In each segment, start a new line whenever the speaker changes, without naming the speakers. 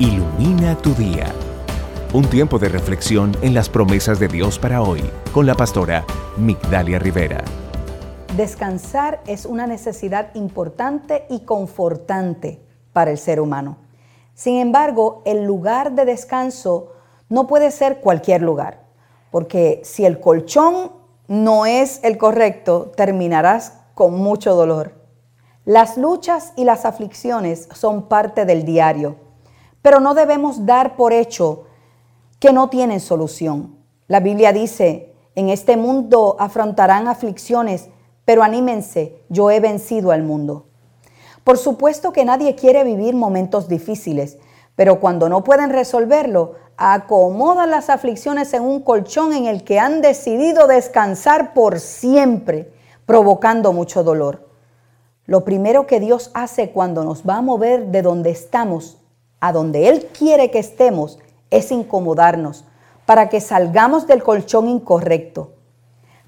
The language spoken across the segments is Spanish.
Ilumina tu día. Un tiempo de reflexión en las promesas de Dios para hoy con la pastora Migdalia Rivera.
Descansar es una necesidad importante y confortante para el ser humano. Sin embargo, el lugar de descanso no puede ser cualquier lugar, porque si el colchón no es el correcto, terminarás con mucho dolor. Las luchas y las aflicciones son parte del diario, pero no debemos dar por hecho que no tienen solución. La Biblia dice, en este mundo afrontarán aflicciones, pero anímense, yo he vencido al mundo. Por supuesto que nadie quiere vivir momentos difíciles, pero cuando no pueden resolverlo, acomodan las aflicciones en un colchón en el que han decidido descansar por siempre, provocando mucho dolor. Lo primero que Dios hace cuando nos va a mover de donde estamos a donde Él quiere que estemos es incomodarnos para que salgamos del colchón incorrecto.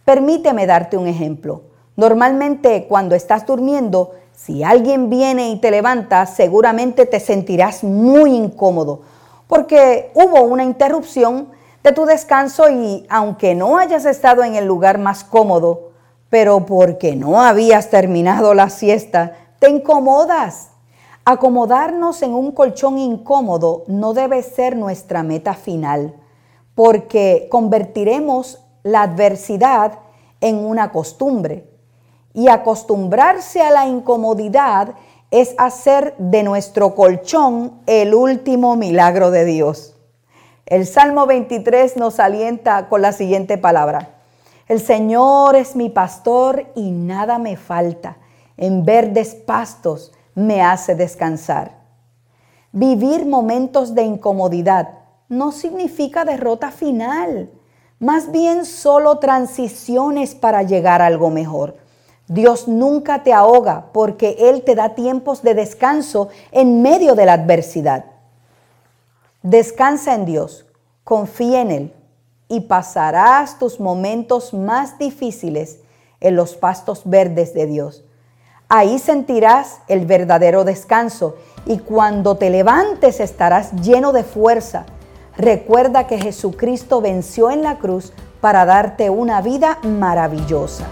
Permíteme darte un ejemplo. Normalmente cuando estás durmiendo, si alguien viene y te levanta, seguramente te sentirás muy incómodo porque hubo una interrupción de tu descanso y aunque no hayas estado en el lugar más cómodo, pero porque no habías terminado la siesta, te incomodas. Acomodarnos en un colchón incómodo no debe ser nuestra meta final, porque convertiremos la adversidad en una costumbre. Y acostumbrarse a la incomodidad es hacer de nuestro colchón el último milagro de Dios. El Salmo 23 nos alienta con la siguiente palabra. El Señor es mi pastor y nada me falta. En verdes pastos me hace descansar. Vivir momentos de incomodidad no significa derrota final, más bien solo transiciones para llegar a algo mejor. Dios nunca te ahoga porque Él te da tiempos de descanso en medio de la adversidad. Descansa en Dios, confía en Él y pasarás tus momentos más difíciles en los pastos verdes de Dios. Ahí sentirás el verdadero descanso y cuando te levantes estarás lleno de fuerza. Recuerda que Jesucristo venció en la cruz para darte una vida maravillosa.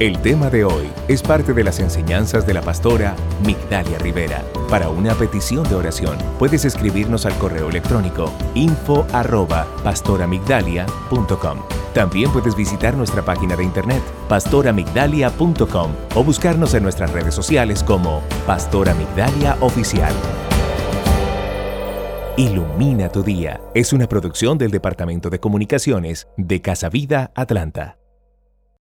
El tema de hoy es parte de las enseñanzas de la pastora Migdalia Rivera. Para una petición de oración, puedes escribirnos al correo electrónico info arroba pastoramigdalia.com. También puedes visitar nuestra página de internet pastoramigdalia.com o buscarnos en nuestras redes sociales como Pastora Migdalia Oficial. Ilumina tu día es una producción del Departamento de Comunicaciones de Casa Vida Atlanta.